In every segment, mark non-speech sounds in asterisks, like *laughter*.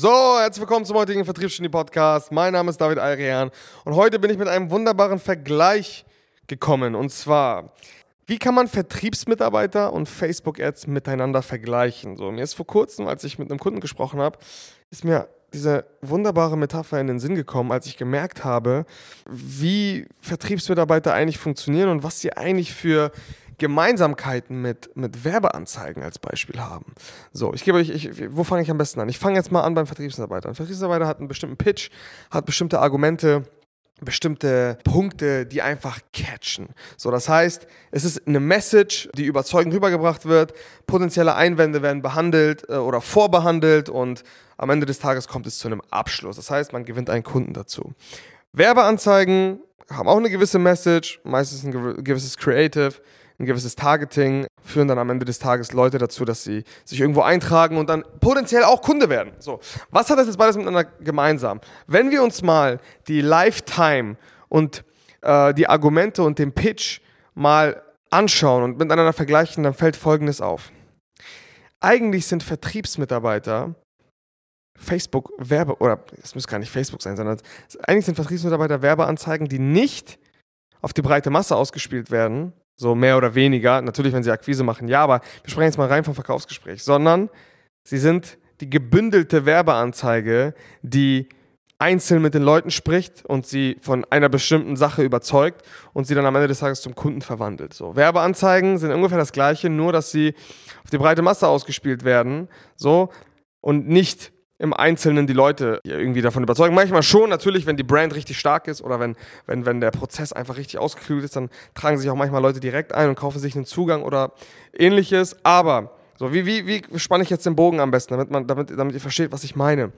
So, herzlich willkommen zum heutigen Vertriebsgenie Podcast. Mein Name ist David Ayrian und heute bin ich mit einem wunderbaren Vergleich gekommen. Und zwar, wie kann man Vertriebsmitarbeiter und Facebook-Ads miteinander vergleichen? So, mir ist vor kurzem, als ich mit einem Kunden gesprochen habe, ist mir diese wunderbare Metapher in den Sinn gekommen, als ich gemerkt habe, wie Vertriebsmitarbeiter eigentlich funktionieren und was sie eigentlich für Gemeinsamkeiten mit, mit Werbeanzeigen als Beispiel haben. So, ich gebe euch, ich, wo fange ich am besten an? Ich fange jetzt mal an beim Vertriebsmitarbeiter. Ein Vertriebsmitarbeiter hat einen bestimmten Pitch, hat bestimmte Argumente, bestimmte Punkte, die einfach catchen. So, das heißt, es ist eine Message, die überzeugend rübergebracht wird, potenzielle Einwände werden behandelt äh, oder vorbehandelt und am Ende des Tages kommt es zu einem Abschluss. Das heißt, man gewinnt einen Kunden dazu. Werbeanzeigen haben auch eine gewisse Message, meistens ein gewisses Creative ein gewisses Targeting, führen dann am Ende des Tages Leute dazu, dass sie sich irgendwo eintragen und dann potenziell auch Kunde werden. So, was hat das jetzt beides miteinander gemeinsam? Wenn wir uns mal die Lifetime und äh, die Argumente und den Pitch mal anschauen und miteinander vergleichen, dann fällt Folgendes auf. Eigentlich sind Vertriebsmitarbeiter Facebook Werbe oder es muss gar nicht Facebook sein, sondern eigentlich sind Vertriebsmitarbeiter Werbeanzeigen, die nicht auf die breite Masse ausgespielt werden, so mehr oder weniger. Natürlich, wenn sie Akquise machen, ja, aber wir sprechen jetzt mal rein vom Verkaufsgespräch, sondern sie sind die gebündelte Werbeanzeige, die einzeln mit den Leuten spricht und sie von einer bestimmten Sache überzeugt und sie dann am Ende des Tages zum Kunden verwandelt. So, Werbeanzeigen sind ungefähr das gleiche, nur dass sie auf die breite Masse ausgespielt werden, so und nicht im Einzelnen die Leute irgendwie davon überzeugen. Manchmal schon, natürlich, wenn die Brand richtig stark ist oder wenn, wenn, wenn der Prozess einfach richtig ausgeklügelt ist, dann tragen sich auch manchmal Leute direkt ein und kaufen sich einen Zugang oder ähnliches. Aber, so, wie, wie, wie spanne ich jetzt den Bogen am besten, damit, man, damit, damit ihr versteht, was ich meine?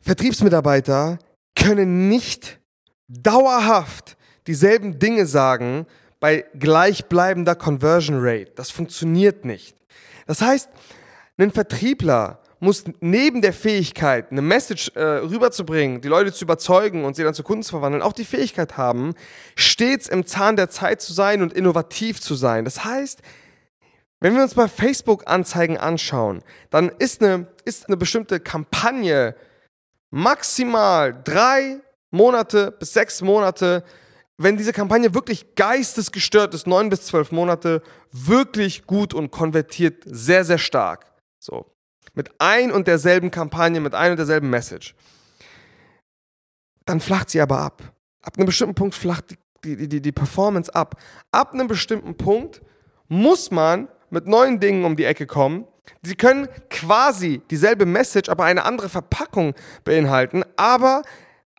Vertriebsmitarbeiter können nicht dauerhaft dieselben Dinge sagen bei gleichbleibender Conversion Rate. Das funktioniert nicht. Das heißt, ein Vertriebler muss neben der Fähigkeit, eine Message äh, rüberzubringen, die Leute zu überzeugen und sie dann zu Kunden zu verwandeln, auch die Fähigkeit haben, stets im Zahn der Zeit zu sein und innovativ zu sein. Das heißt, wenn wir uns mal Facebook-Anzeigen anschauen, dann ist eine, ist eine bestimmte Kampagne maximal drei Monate bis sechs Monate, wenn diese Kampagne wirklich geistesgestört ist, neun bis zwölf Monate, wirklich gut und konvertiert sehr, sehr stark. So. Mit ein und derselben Kampagne, mit ein und derselben Message. Dann flacht sie aber ab. Ab einem bestimmten Punkt flacht die, die, die, Performance ab. Ab einem bestimmten Punkt muss man mit neuen Dingen um die Ecke kommen. Sie können quasi dieselbe Message, aber eine andere Verpackung beinhalten, aber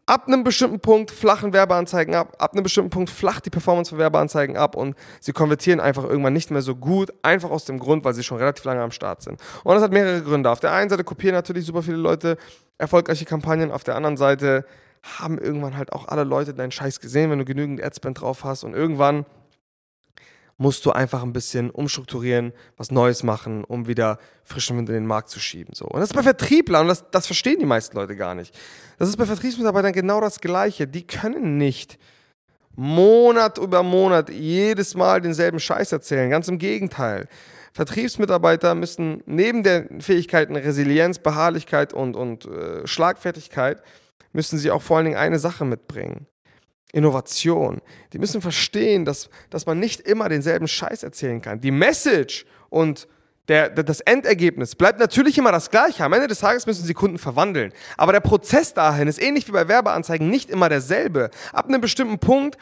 ab einem bestimmten Punkt flachen Werbeanzeigen ab, ab einem bestimmten Punkt flacht die Performance von Werbeanzeigen ab und sie konvertieren einfach irgendwann nicht mehr so gut, einfach aus dem Grund, weil sie schon relativ lange am Start sind. Und das hat mehrere Gründe. Auf der einen Seite kopieren natürlich super viele Leute erfolgreiche Kampagnen, auf der anderen Seite haben irgendwann halt auch alle Leute deinen Scheiß gesehen, wenn du genügend Adspend drauf hast und irgendwann musst du einfach ein bisschen umstrukturieren, was Neues machen, um wieder frischen Wind in den Markt zu schieben. So. Und das ist bei Vertrieblern, und das, das verstehen die meisten Leute gar nicht. Das ist bei Vertriebsmitarbeitern genau das Gleiche. Die können nicht Monat über Monat jedes Mal denselben Scheiß erzählen. Ganz im Gegenteil. Vertriebsmitarbeiter müssen neben den Fähigkeiten Resilienz, Beharrlichkeit und, und äh, Schlagfertigkeit, müssen sie auch vor allen Dingen eine Sache mitbringen. Innovation. Die müssen verstehen, dass, dass man nicht immer denselben Scheiß erzählen kann. Die Message und der, der, das Endergebnis bleibt natürlich immer das gleiche. Am Ende des Tages müssen sie Kunden verwandeln. Aber der Prozess dahin ist ähnlich wie bei Werbeanzeigen nicht immer derselbe. Ab einem bestimmten Punkt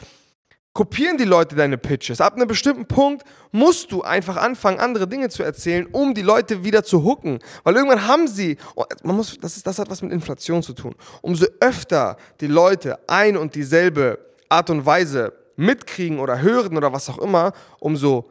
kopieren die Leute deine Pitches. Ab einem bestimmten Punkt musst du einfach anfangen, andere Dinge zu erzählen, um die Leute wieder zu hooken. Weil irgendwann haben sie, oh, man muss, das, ist, das hat was mit Inflation zu tun. Umso öfter die Leute ein und dieselbe Art und Weise mitkriegen oder hören oder was auch immer, umso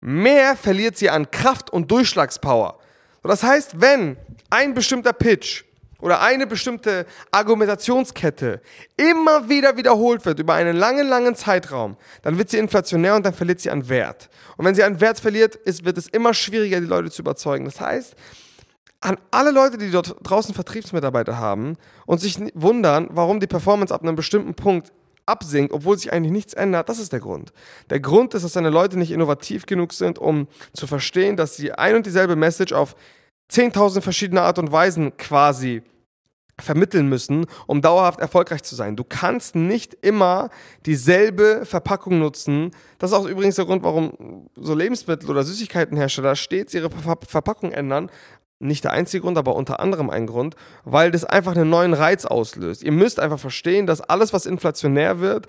mehr verliert sie an Kraft und Durchschlagspower. Das heißt, wenn ein bestimmter Pitch oder eine bestimmte Argumentationskette immer wieder wiederholt wird über einen langen, langen Zeitraum, dann wird sie inflationär und dann verliert sie an Wert. Und wenn sie an Wert verliert, ist, wird es immer schwieriger, die Leute zu überzeugen. Das heißt, an alle Leute, die dort draußen Vertriebsmitarbeiter haben und sich wundern, warum die Performance ab einem bestimmten Punkt absinkt, obwohl sich eigentlich nichts ändert, das ist der Grund. Der Grund ist, dass deine Leute nicht innovativ genug sind, um zu verstehen, dass sie ein und dieselbe Message auf 10.000 verschiedene Art und Weisen quasi vermitteln müssen, um dauerhaft erfolgreich zu sein. Du kannst nicht immer dieselbe Verpackung nutzen. Das ist auch übrigens der Grund, warum so Lebensmittel- oder Süßigkeitenhersteller stets ihre Ver Verpackung ändern. Nicht der einzige Grund, aber unter anderem ein Grund, weil das einfach einen neuen Reiz auslöst. Ihr müsst einfach verstehen, dass alles, was inflationär wird,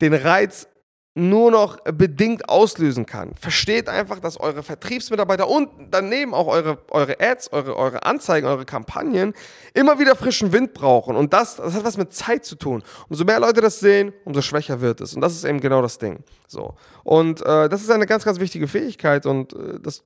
den Reiz nur noch bedingt auslösen kann. Versteht einfach, dass eure Vertriebsmitarbeiter und daneben auch eure, eure Ads, eure, eure Anzeigen, eure Kampagnen immer wieder frischen Wind brauchen. Und das, das hat was mit Zeit zu tun. Umso mehr Leute das sehen, umso schwächer wird es. Und das ist eben genau das Ding. So. Und äh, das ist eine ganz, ganz wichtige Fähigkeit und äh, das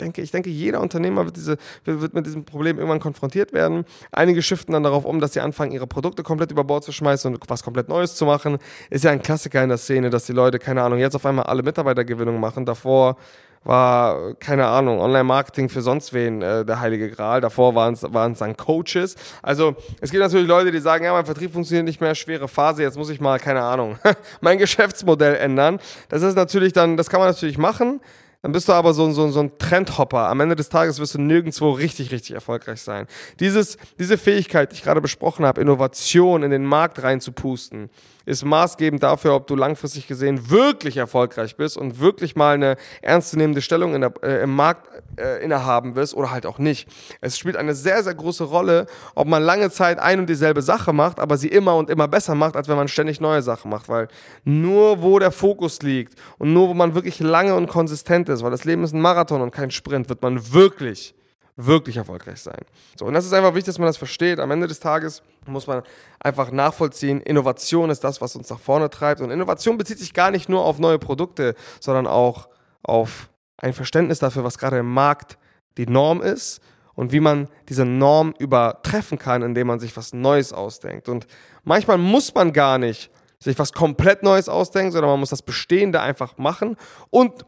denke, ich denke, jeder Unternehmer wird, diese, wird mit diesem Problem irgendwann konfrontiert werden. Einige shiften dann darauf um, dass sie anfangen, ihre Produkte komplett über Bord zu schmeißen und was komplett Neues zu machen. Ist ja ein Klassiker in der Szene, dass die Leute, keine Ahnung, jetzt auf einmal alle Mitarbeitergewinnung machen. Davor war, keine Ahnung, Online-Marketing für sonst wen äh, der heilige Gral. Davor waren es dann Coaches. Also es gibt natürlich Leute, die sagen, ja, mein Vertrieb funktioniert nicht mehr, schwere Phase, jetzt muss ich mal, keine Ahnung, *laughs* mein Geschäftsmodell ändern. Das ist natürlich dann, das kann man natürlich machen. Dann bist du aber so, so, so ein Trendhopper. Am Ende des Tages wirst du nirgendwo richtig, richtig erfolgreich sein. Dieses, diese Fähigkeit, die ich gerade besprochen habe, Innovation in den Markt reinzupusten, ist maßgebend dafür, ob du langfristig gesehen wirklich erfolgreich bist und wirklich mal eine ernstzunehmende Stellung in der, äh, im Markt äh, innehaben wirst oder halt auch nicht. Es spielt eine sehr, sehr große Rolle, ob man lange Zeit ein und dieselbe Sache macht, aber sie immer und immer besser macht, als wenn man ständig neue Sachen macht, weil nur wo der Fokus liegt und nur wo man wirklich lange und konsistent ist, weil das Leben ist ein Marathon und kein Sprint, wird man wirklich wirklich erfolgreich sein. So, und das ist einfach wichtig, dass man das versteht. Am Ende des Tages muss man einfach nachvollziehen, Innovation ist das, was uns nach vorne treibt. Und Innovation bezieht sich gar nicht nur auf neue Produkte, sondern auch auf ein Verständnis dafür, was gerade im Markt die Norm ist und wie man diese Norm übertreffen kann, indem man sich was Neues ausdenkt. Und manchmal muss man gar nicht sich was komplett Neues ausdenken, sondern man muss das Bestehende einfach machen und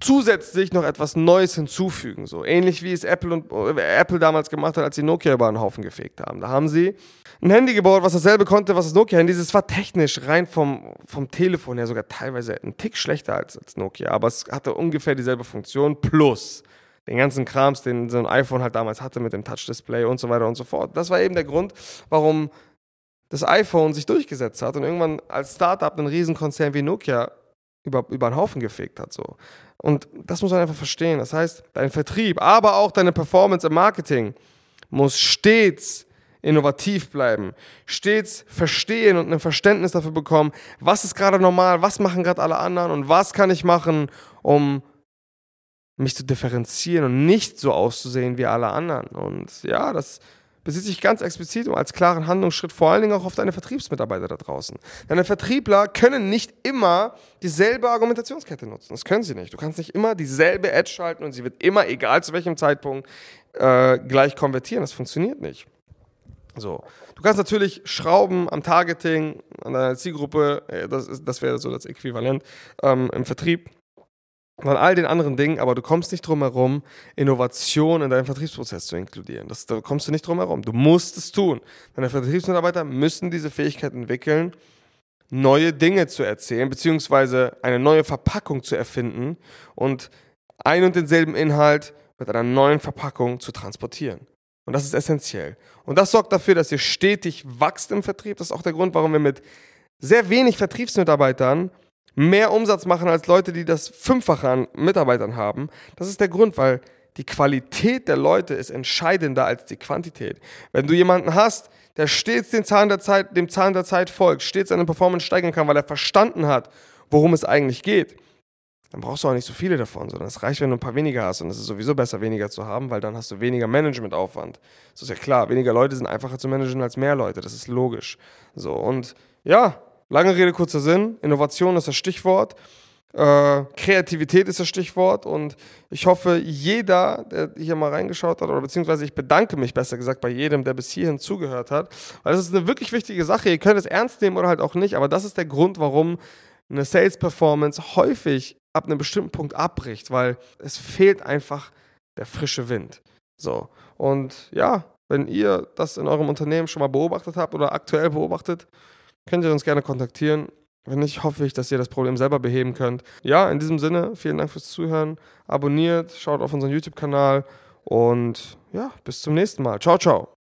zusätzlich noch etwas Neues hinzufügen. So ähnlich wie es Apple, und, äh, Apple damals gemacht hat, als sie Nokia über einen Haufen gefegt haben. Da haben sie ein Handy gebaut, was dasselbe konnte, was das Nokia-Handy ist. Es war technisch rein vom, vom Telefon her sogar teilweise ein Tick schlechter als, als Nokia, aber es hatte ungefähr dieselbe Funktion plus den ganzen Krams, den so ein iPhone halt damals hatte mit dem Touch-Display und so weiter und so fort. Das war eben der Grund, warum das iPhone sich durchgesetzt hat und irgendwann als Startup einen Riesenkonzern wie Nokia über, über einen Haufen gefegt hat. So. Und das muss man einfach verstehen. Das heißt, dein Vertrieb, aber auch deine Performance im Marketing muss stets innovativ bleiben, stets verstehen und ein Verständnis dafür bekommen, was ist gerade normal, was machen gerade alle anderen und was kann ich machen, um mich zu differenzieren und nicht so auszusehen wie alle anderen. Und ja, das bezieht sich ganz explizit und als klaren Handlungsschritt vor allen Dingen auch auf deine Vertriebsmitarbeiter da draußen. Deine Vertriebler können nicht immer dieselbe Argumentationskette nutzen. Das können sie nicht. Du kannst nicht immer dieselbe Ad schalten und sie wird immer, egal zu welchem Zeitpunkt, äh, gleich konvertieren. Das funktioniert nicht. So. Du kannst natürlich schrauben am Targeting, an deiner Zielgruppe, äh, das, das wäre so das Äquivalent ähm, im Vertrieb von all den anderen Dingen, aber du kommst nicht drum herum, Innovation in deinen Vertriebsprozess zu inkludieren. Das, da kommst du nicht drum herum. Du musst es tun. Deine Vertriebsmitarbeiter müssen diese Fähigkeit entwickeln, neue Dinge zu erzählen, beziehungsweise eine neue Verpackung zu erfinden und ein und denselben Inhalt mit einer neuen Verpackung zu transportieren. Und das ist essentiell. Und das sorgt dafür, dass ihr stetig wächst im Vertrieb. Das ist auch der Grund, warum wir mit sehr wenig Vertriebsmitarbeitern mehr Umsatz machen als Leute, die das Fünffache an Mitarbeitern haben. Das ist der Grund, weil die Qualität der Leute ist entscheidender als die Quantität. Wenn du jemanden hast, der stets den Zahn der Zeit, dem Zahn der Zeit folgt, stets seine Performance steigern kann, weil er verstanden hat, worum es eigentlich geht, dann brauchst du auch nicht so viele davon, sondern es reicht, wenn du ein paar weniger hast. Und es ist sowieso besser, weniger zu haben, weil dann hast du weniger Managementaufwand. Das ist ja klar, weniger Leute sind einfacher zu managen als mehr Leute. Das ist logisch. So, und ja, Lange Rede, kurzer Sinn. Innovation ist das Stichwort. Äh, Kreativität ist das Stichwort und ich hoffe, jeder, der hier mal reingeschaut hat, oder beziehungsweise ich bedanke mich besser gesagt bei jedem, der bis hierhin zugehört hat, weil das ist eine wirklich wichtige Sache. Ihr könnt es ernst nehmen oder halt auch nicht, aber das ist der Grund, warum eine Sales Performance häufig ab einem bestimmten Punkt abbricht, weil es fehlt einfach der frische Wind. So. Und ja, wenn ihr das in eurem Unternehmen schon mal beobachtet habt oder aktuell beobachtet, könnt ihr uns gerne kontaktieren. Wenn nicht, hoffe ich, dass ihr das Problem selber beheben könnt. Ja, in diesem Sinne, vielen Dank fürs Zuhören. Abonniert, schaut auf unseren YouTube-Kanal und ja, bis zum nächsten Mal. Ciao, ciao.